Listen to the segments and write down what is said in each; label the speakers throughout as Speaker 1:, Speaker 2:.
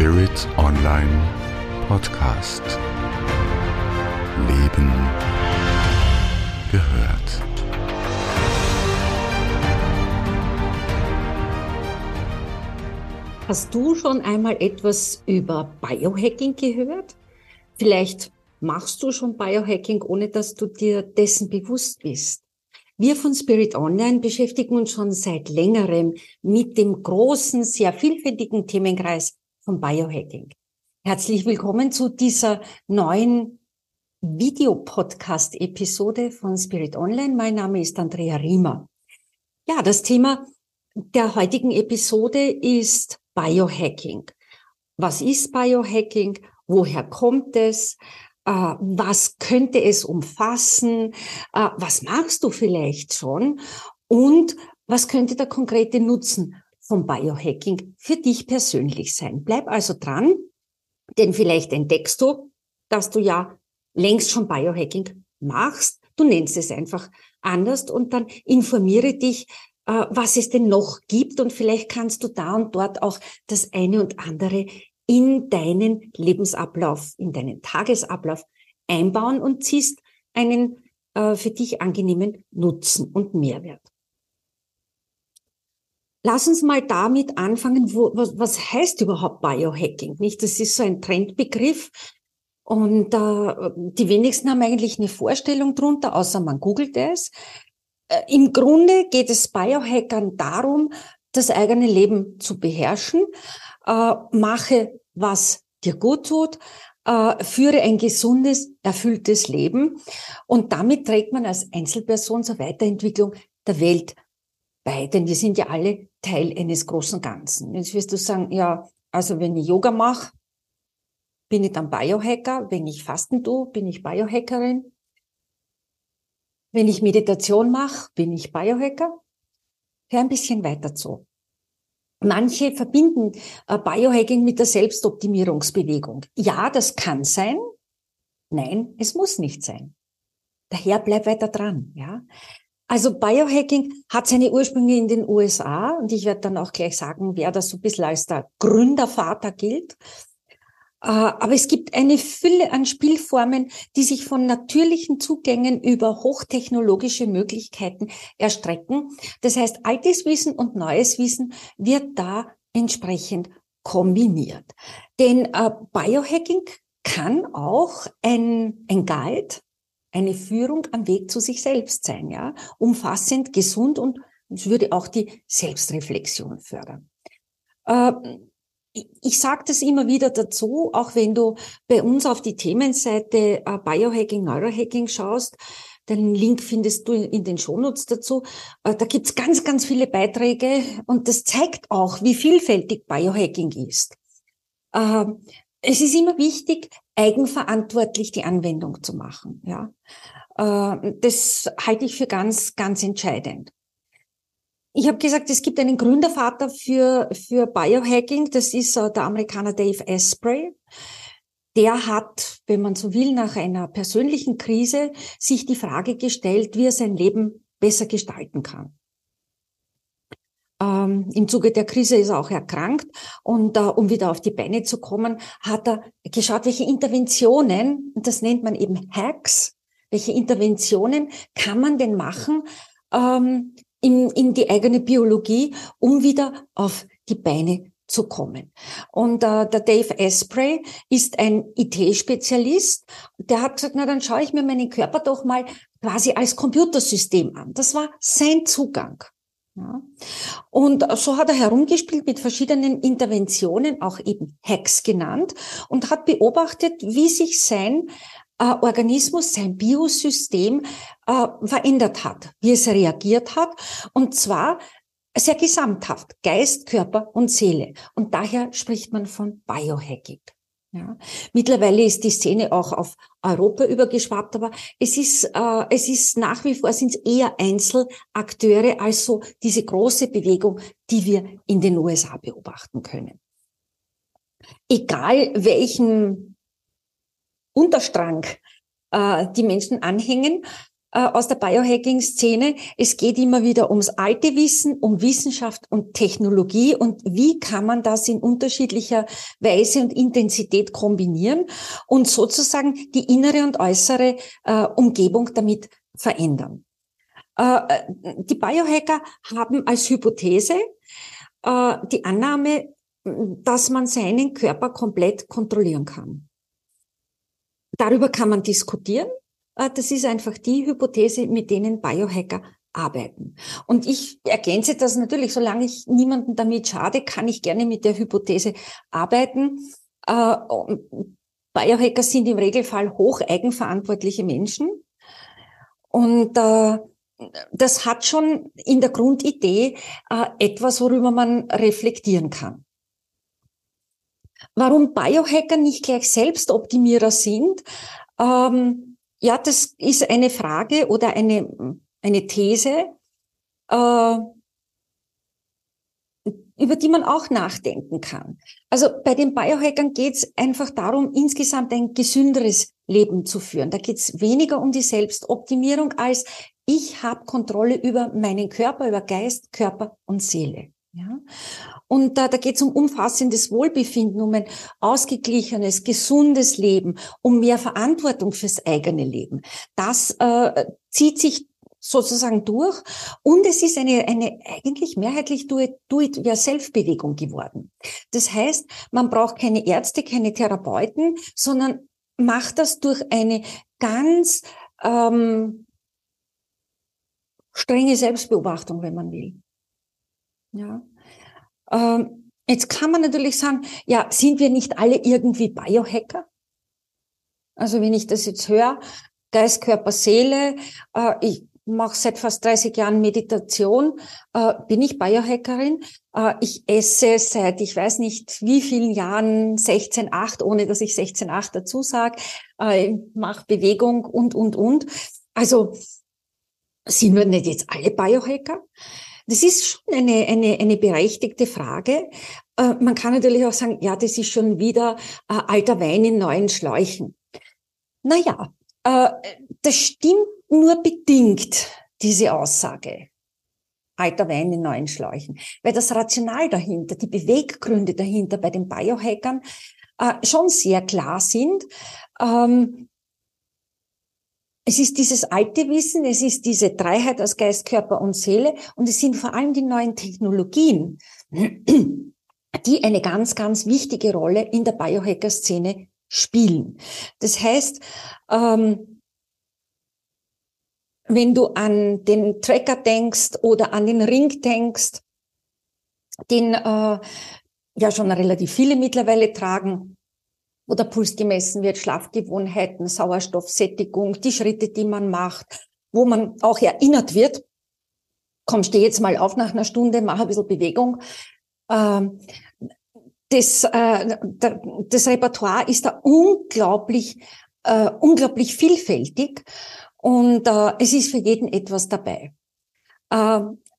Speaker 1: Spirit Online Podcast. Leben gehört.
Speaker 2: Hast du schon einmal etwas über Biohacking gehört? Vielleicht machst du schon Biohacking, ohne dass du dir dessen bewusst bist. Wir von Spirit Online beschäftigen uns schon seit längerem mit dem großen, sehr vielfältigen Themenkreis von Biohacking. Herzlich willkommen zu dieser neuen Videopodcast-Episode von Spirit Online. Mein Name ist Andrea Riemer. Ja, das Thema der heutigen Episode ist Biohacking. Was ist Biohacking? Woher kommt es? Äh, was könnte es umfassen? Äh, was machst du vielleicht schon? Und was könnte der konkrete Nutzen vom Biohacking für dich persönlich sein? Bleib also dran, denn vielleicht entdeckst du, dass du ja längst schon Biohacking machst. Du nennst es einfach anders und dann informiere dich, äh, was es denn noch gibt und vielleicht kannst du da und dort auch das eine und andere in deinen Lebensablauf, in deinen Tagesablauf einbauen und ziehst einen äh, für dich angenehmen Nutzen und Mehrwert. Lass uns mal damit anfangen, wo, was, was heißt überhaupt Biohacking? Nicht, das ist so ein Trendbegriff und äh, die wenigsten haben eigentlich eine Vorstellung drunter, außer man googelt es. Äh, Im Grunde geht es Biohackern darum, das eigene Leben zu beherrschen, äh, mache was dir gut tut, äh, führe ein gesundes, erfülltes Leben. Und damit trägt man als Einzelperson zur Weiterentwicklung der Welt bei, denn wir sind ja alle Teil eines großen Ganzen. Jetzt wirst du sagen, ja, also wenn ich Yoga mache, bin ich dann Biohacker. Wenn ich Fasten tue, bin ich Biohackerin. Wenn ich Meditation mache, bin ich Biohacker. Hör ein bisschen weiter zu. Manche verbinden äh, Biohacking mit der Selbstoptimierungsbewegung. Ja, das kann sein. Nein, es muss nicht sein. Daher bleib weiter dran, ja. Also Biohacking hat seine Ursprünge in den USA und ich werde dann auch gleich sagen, wer das so ein bisschen als der Gründervater gilt. Äh, aber es gibt eine Fülle an Spielformen, die sich von natürlichen Zugängen über hochtechnologische Möglichkeiten erstrecken. Das heißt, altes Wissen und neues Wissen wird da entsprechend kombiniert. Denn äh, Biohacking kann auch ein, ein Guide, eine Führung am Weg zu sich selbst sein, ja, umfassend, gesund und es würde auch die Selbstreflexion fördern. Äh, ich sage das immer wieder dazu, auch wenn du bei uns auf die Themenseite äh, Biohacking, Neurohacking schaust, den Link findest du in den Shownotes dazu. Äh, da gibt's ganz, ganz viele Beiträge und das zeigt auch, wie vielfältig Biohacking ist. Ähm, es ist immer wichtig, eigenverantwortlich die Anwendung zu machen. Ja, äh, Das halte ich für ganz, ganz entscheidend. Ich habe gesagt, es gibt einen Gründervater für, für Biohacking, das ist uh, der Amerikaner Dave Asprey. Der hat, wenn man so will, nach einer persönlichen Krise sich die Frage gestellt, wie er sein Leben besser gestalten kann. Ähm, Im Zuge der Krise ist er auch erkrankt und äh, um wieder auf die Beine zu kommen, hat er geschaut, welche Interventionen, und das nennt man eben Hacks, welche Interventionen kann man denn machen, ähm, in, in die eigene Biologie, um wieder auf die Beine zu kommen. Und äh, der Dave Asprey ist ein IT-Spezialist. Der hat gesagt, na dann schaue ich mir meinen Körper doch mal quasi als Computersystem an. Das war sein Zugang. Ja. Und so hat er herumgespielt mit verschiedenen Interventionen, auch eben Hacks genannt, und hat beobachtet, wie sich sein äh, Organismus, sein Biosystem äh, verändert hat, wie es reagiert hat. Und zwar sehr gesamthaft, Geist, Körper und Seele. Und daher spricht man von Biohacking. Ja. Mittlerweile ist die Szene auch auf Europa übergeschwappt, aber es ist, äh, es ist nach wie vor sind es eher Einzelakteure als so diese große Bewegung, die wir in den USA beobachten können. Egal welchen Unterstrang äh, die Menschen anhängen. Äh, aus der Biohacking-Szene. Es geht immer wieder ums alte Wissen, um Wissenschaft und Technologie und wie kann man das in unterschiedlicher Weise und Intensität kombinieren und sozusagen die innere und äußere äh, Umgebung damit verändern. Äh, die Biohacker haben als Hypothese äh, die Annahme, dass man seinen Körper komplett kontrollieren kann. Darüber kann man diskutieren. Äh, das ist einfach die Hypothese, mit denen Biohacker arbeiten. Und ich ergänze das natürlich, solange ich niemanden damit schade, kann ich gerne mit der Hypothese arbeiten. Äh, Biohacker sind im Regelfall hoch eigenverantwortliche Menschen. Und äh, das hat schon in der Grundidee etwas, worüber man reflektieren kann. Warum Biohacker nicht gleich Selbstoptimierer sind, ähm, ja, das ist eine Frage oder eine, eine These, äh, über die man auch nachdenken kann. Also bei den Biohackern geht es einfach darum, insgesamt ein gesünderes Leben zu führen. Da geht es weniger um die Selbstoptimierung als ich habe Kontrolle über meinen Körper, über Geist, Körper und Seele. Ja? Und da, da geht es um umfassendes Wohlbefinden, um ein ausgeglichenes, gesundes Leben, um mehr Verantwortung fürs eigene Leben. Das äh, zieht sich sozusagen durch. Und es ist eine, eine eigentlich mehrheitlich Do-it-yourself-Bewegung geworden. Das heißt, man braucht keine Ärzte, keine Therapeuten, sondern macht das durch eine ganz ähm, strenge Selbstbeobachtung, wenn man will. Ja. Ähm, jetzt kann man natürlich sagen, ja, sind wir nicht alle irgendwie Biohacker? Also wenn ich das jetzt höre, Geist, Körper, Seele, äh, ich mache seit fast 30 Jahren Meditation, äh, bin ich Biohackerin. Äh, ich esse seit, ich weiß nicht wie vielen Jahren 16,8, ohne dass ich 16,8 dazu sage, äh, mache Bewegung und, und, und. Also sind wir nicht jetzt alle Biohacker? Das ist schon eine, eine, eine berechtigte Frage. Äh, man kann natürlich auch sagen, ja, das ist schon wieder äh, alter Wein in neuen Schläuchen. Naja, äh, das stimmt nur bedingt, diese Aussage. Alter Wein in neuen Schläuchen. Weil das Rational dahinter, die Beweggründe dahinter bei den Biohackern äh, schon sehr klar sind. Ähm, es ist dieses alte Wissen, es ist diese Dreiheit aus Geist, Körper und Seele und es sind vor allem die neuen Technologien, die eine ganz, ganz wichtige Rolle in der Biohacker-Szene spielen. Das heißt, ähm, wenn du an den Tracker denkst oder an den Ring denkst, den äh, ja schon relativ viele mittlerweile tragen, wo der Puls gemessen wird, Schlafgewohnheiten, Sauerstoffsättigung, die Schritte, die man macht, wo man auch erinnert wird, komm, steh jetzt mal auf nach einer Stunde, mach ein bisschen Bewegung. Ähm, das, äh, das Repertoire ist da unglaublich, äh, unglaublich vielfältig und äh, es ist für jeden etwas dabei.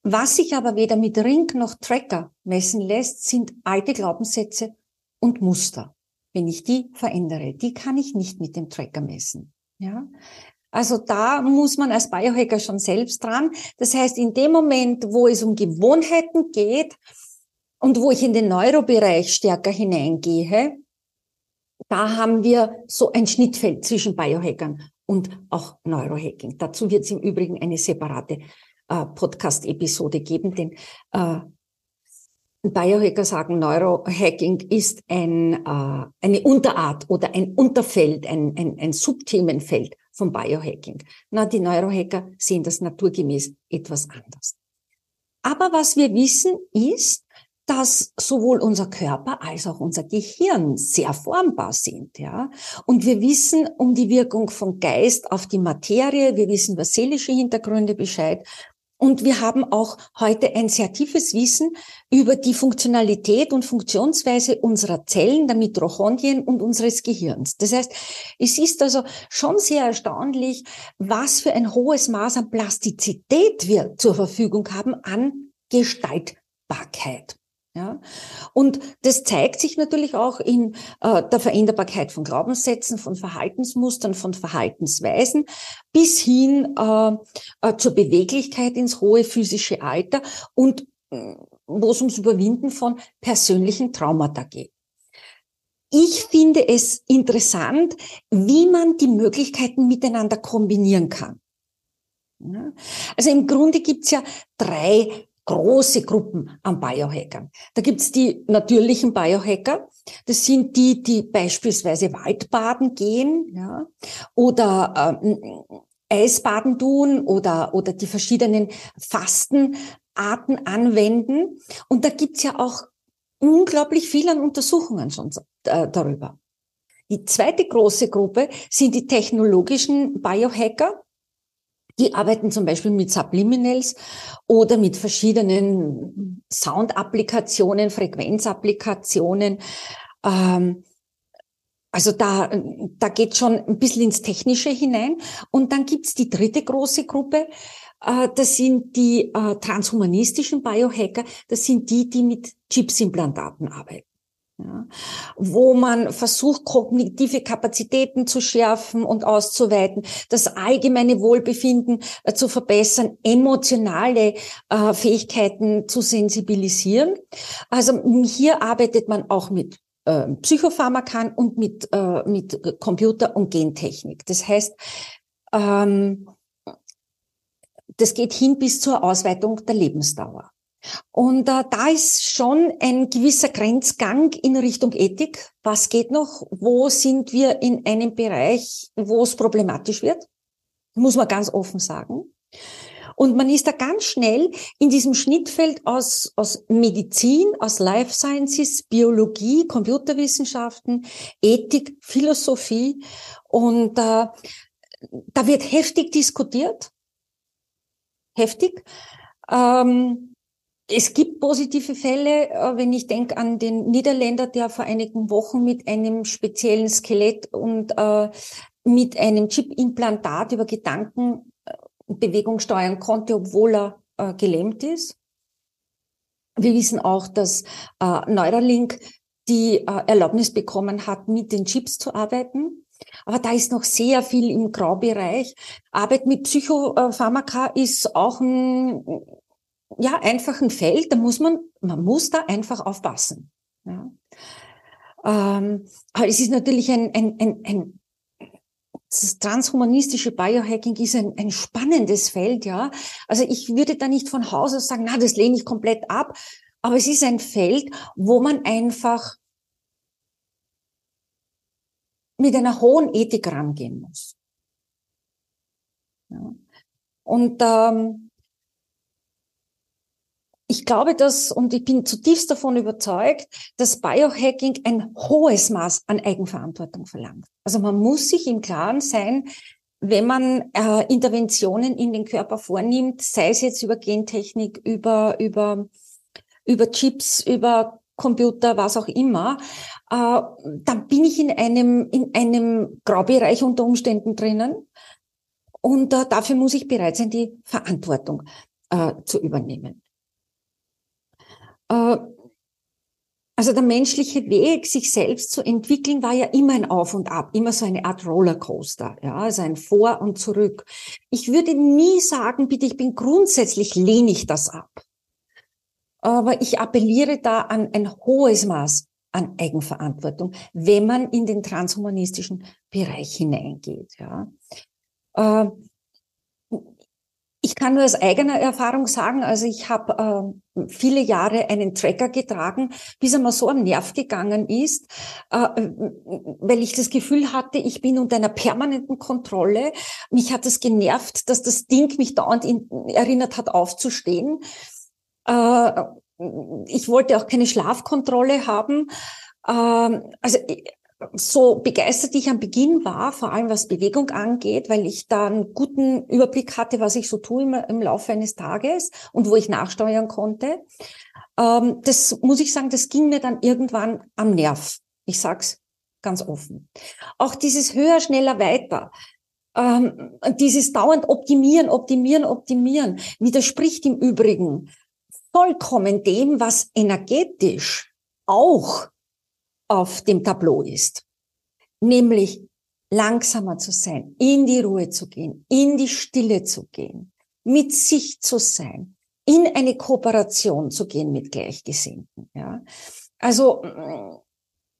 Speaker 2: Was sich aber weder mit Ring noch Tracker messen lässt, sind alte Glaubenssätze und Muster wenn ich die verändere. Die kann ich nicht mit dem Tracker messen. Ja. Also da muss man als Biohacker schon selbst dran. Das heißt, in dem Moment, wo es um Gewohnheiten geht und wo ich in den Neurobereich stärker hineingehe, da haben wir so ein Schnittfeld zwischen Biohackern und auch Neurohacking. Dazu wird es im Übrigen eine separate äh, Podcast-Episode geben, denn äh, Biohacker sagen, Neurohacking ist ein, äh, eine Unterart oder ein Unterfeld, ein, ein, ein Subthemenfeld vom Biohacking. Na, die Neurohacker sehen das naturgemäß etwas anders. Aber was wir wissen ist, dass sowohl unser Körper als auch unser Gehirn sehr formbar sind, ja. Und wir wissen um die Wirkung von Geist auf die Materie, wir wissen über seelische Hintergründe Bescheid und wir haben auch heute ein sehr tiefes Wissen über die Funktionalität und Funktionsweise unserer Zellen, der Mitochondrien und unseres Gehirns. Das heißt, es ist also schon sehr erstaunlich, was für ein hohes Maß an Plastizität wir zur Verfügung haben an Gestaltbarkeit. Ja? Und das zeigt sich natürlich auch in äh, der Veränderbarkeit von Glaubenssätzen, von Verhaltensmustern, von Verhaltensweisen bis hin äh, äh, zur Beweglichkeit ins hohe physische Alter und äh, wo es ums Überwinden von persönlichen Traumata geht. Ich finde es interessant, wie man die Möglichkeiten miteinander kombinieren kann. Also im Grunde gibt's ja drei große Gruppen an Biohackern. Da gibt's die natürlichen Biohacker. Das sind die, die beispielsweise Waldbaden gehen ja, oder ähm, Eisbaden tun oder, oder die verschiedenen Fastenarten anwenden. Und da gibt's ja auch unglaublich viel an Untersuchungen schon äh, darüber. Die zweite große Gruppe sind die technologischen Biohacker. Die arbeiten zum Beispiel mit Subliminals oder mit verschiedenen Sound-Applikationen, Frequenzapplikationen. Ähm, also da, da geht schon ein bisschen ins Technische hinein. Und dann gibt's die dritte große Gruppe. Äh, das sind die äh, transhumanistischen Biohacker. Das sind die, die mit Chipsimplantaten arbeiten. Ja, wo man versucht, kognitive Kapazitäten zu schärfen und auszuweiten, das allgemeine Wohlbefinden äh, zu verbessern, emotionale äh, Fähigkeiten zu sensibilisieren. Also hier arbeitet man auch mit äh, Psychopharmakan und mit, äh, mit Computer- und Gentechnik. Das heißt, ähm, das geht hin bis zur Ausweitung der Lebensdauer. Und äh, da ist schon ein gewisser Grenzgang in Richtung Ethik. Was geht noch? Wo sind wir in einem Bereich, wo es problematisch wird? Muss man ganz offen sagen. Und man ist da ganz schnell in diesem Schnittfeld aus, aus Medizin, aus Life Sciences, Biologie, Computerwissenschaften, Ethik, Philosophie. Und äh, da wird heftig diskutiert. Heftig. Ähm, es gibt positive Fälle, äh, wenn ich denke an den Niederländer, der vor einigen Wochen mit einem speziellen Skelett und äh, mit einem Chip-Implantat über Gedankenbewegung äh, steuern konnte, obwohl er äh, gelähmt ist. Wir wissen auch, dass äh, Neuralink die äh, Erlaubnis bekommen hat, mit den Chips zu arbeiten. Aber da ist noch sehr viel im Graubereich. Arbeit mit Psychopharmaka ist auch ein ja, einfach ein Feld, da muss man, man muss da einfach aufpassen. Ja. Ähm, aber es ist natürlich ein, ein, ein, ein das transhumanistische Biohacking ist ein, ein spannendes Feld, ja. Also ich würde da nicht von Haus aus sagen, na, das lehne ich komplett ab. Aber es ist ein Feld, wo man einfach mit einer hohen Ethik rangehen muss. Ja. Und ähm, ich glaube, dass, und ich bin zutiefst davon überzeugt, dass Biohacking ein hohes Maß an Eigenverantwortung verlangt. Also man muss sich im Klaren sein, wenn man äh, Interventionen in den Körper vornimmt, sei es jetzt über Gentechnik, über, über, über Chips, über Computer, was auch immer, äh, dann bin ich in einem, in einem Graubereich unter Umständen drinnen. Und äh, dafür muss ich bereit sein, die Verantwortung äh, zu übernehmen. Äh, also der menschliche Weg, sich selbst zu entwickeln, war ja immer ein Auf und Ab, immer so eine Art Rollercoaster, ja, also ein Vor und Zurück. Ich würde nie sagen, bitte, ich bin grundsätzlich lehne ich das ab. Aber ich appelliere da an ein hohes Maß an Eigenverantwortung, wenn man in den transhumanistischen Bereich hineingeht, ja. Äh, ich kann nur aus eigener Erfahrung sagen, also ich habe äh, viele Jahre einen Tracker getragen, bis er mir so am Nerv gegangen ist, äh, weil ich das Gefühl hatte, ich bin unter einer permanenten Kontrolle. Mich hat es das genervt, dass das Ding mich dauernd in, erinnert hat, aufzustehen. Äh, ich wollte auch keine Schlafkontrolle haben. Ähm, also so begeistert ich am Beginn war, vor allem was Bewegung angeht, weil ich da einen guten Überblick hatte, was ich so tue im, im Laufe eines Tages und wo ich nachsteuern konnte. Ähm, das muss ich sagen, das ging mir dann irgendwann am Nerv. Ich sag's ganz offen. Auch dieses höher, schneller, weiter. Ähm, dieses dauernd optimieren, optimieren, optimieren widerspricht im Übrigen vollkommen dem, was energetisch auch auf dem Tableau ist. Nämlich langsamer zu sein, in die Ruhe zu gehen, in die Stille zu gehen, mit sich zu sein, in eine Kooperation zu gehen mit Gleichgesinnten. Ja. Also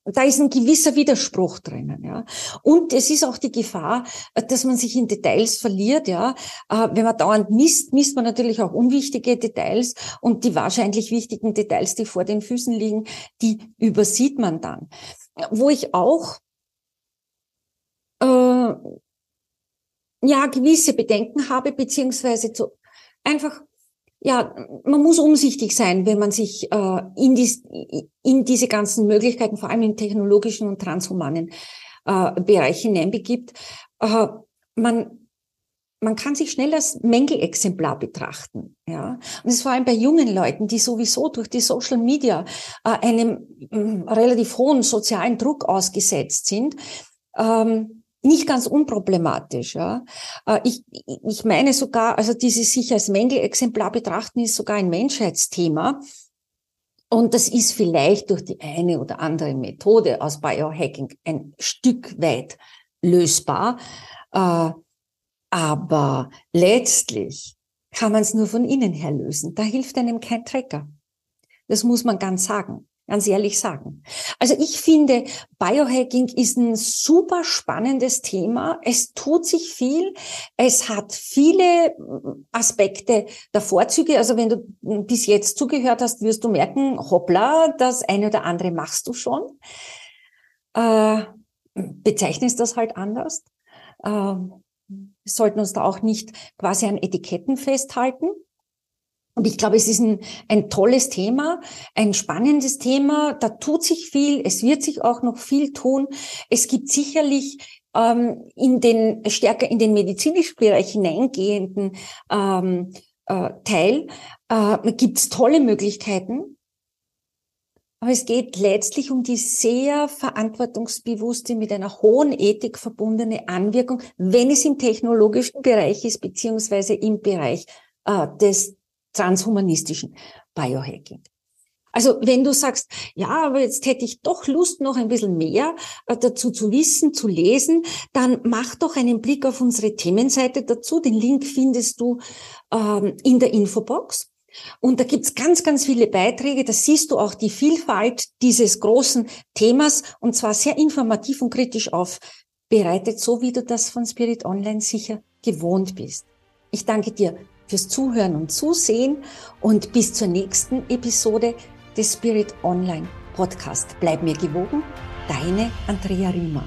Speaker 2: da ist ein gewisser Widerspruch drinnen, ja. Und es ist auch die Gefahr, dass man sich in Details verliert, ja. Äh, wenn man dauernd misst, misst man natürlich auch unwichtige Details und die wahrscheinlich wichtigen Details, die vor den Füßen liegen, die übersieht man dann. Wo ich auch äh, ja gewisse Bedenken habe, beziehungsweise zu einfach ja, man muss umsichtig sein, wenn man sich äh, in, dies, in diese ganzen Möglichkeiten, vor allem im technologischen und transhumanen äh, Bereich hineinbegibt. Äh, man, man kann sich schnell als Mängelexemplar betrachten. Ja? Und das ist vor allem bei jungen Leuten, die sowieso durch die Social Media äh, einem äh, relativ hohen sozialen Druck ausgesetzt sind. Ähm, nicht ganz unproblematisch. Ja. Äh, ich, ich meine sogar, also dieses sich als Mängelexemplar betrachten ist sogar ein Menschheitsthema. Und das ist vielleicht durch die eine oder andere Methode aus Biohacking ein Stück weit lösbar. Äh, aber letztlich kann man es nur von innen her lösen. Da hilft einem kein Trecker. Das muss man ganz sagen ganz ehrlich sagen. Also ich finde, Biohacking ist ein super spannendes Thema. Es tut sich viel. Es hat viele Aspekte der Vorzüge. Also wenn du bis jetzt zugehört hast, wirst du merken, hoppla, das eine oder andere machst du schon. Äh, bezeichnest das halt anders. Äh, wir sollten uns da auch nicht quasi an Etiketten festhalten. Und ich glaube, es ist ein, ein tolles Thema, ein spannendes Thema. Da tut sich viel. Es wird sich auch noch viel tun. Es gibt sicherlich ähm, in den stärker in den medizinischen Bereich hineingehenden ähm, äh, Teil äh, gibt es tolle Möglichkeiten. Aber es geht letztlich um die sehr verantwortungsbewusste, mit einer hohen Ethik verbundene Anwirkung, wenn es im technologischen Bereich ist, beziehungsweise im Bereich äh, des transhumanistischen Biohacking. Also wenn du sagst, ja, aber jetzt hätte ich doch Lust, noch ein bisschen mehr äh, dazu zu wissen, zu lesen, dann mach doch einen Blick auf unsere Themenseite dazu. Den Link findest du ähm, in der Infobox. Und da gibt's ganz, ganz viele Beiträge. Da siehst du auch die Vielfalt dieses großen Themas und zwar sehr informativ und kritisch aufbereitet, so wie du das von Spirit Online sicher gewohnt bist. Ich danke dir fürs Zuhören und Zusehen und bis zur nächsten Episode des Spirit Online Podcast. Bleib mir gewogen, deine Andrea Riemer.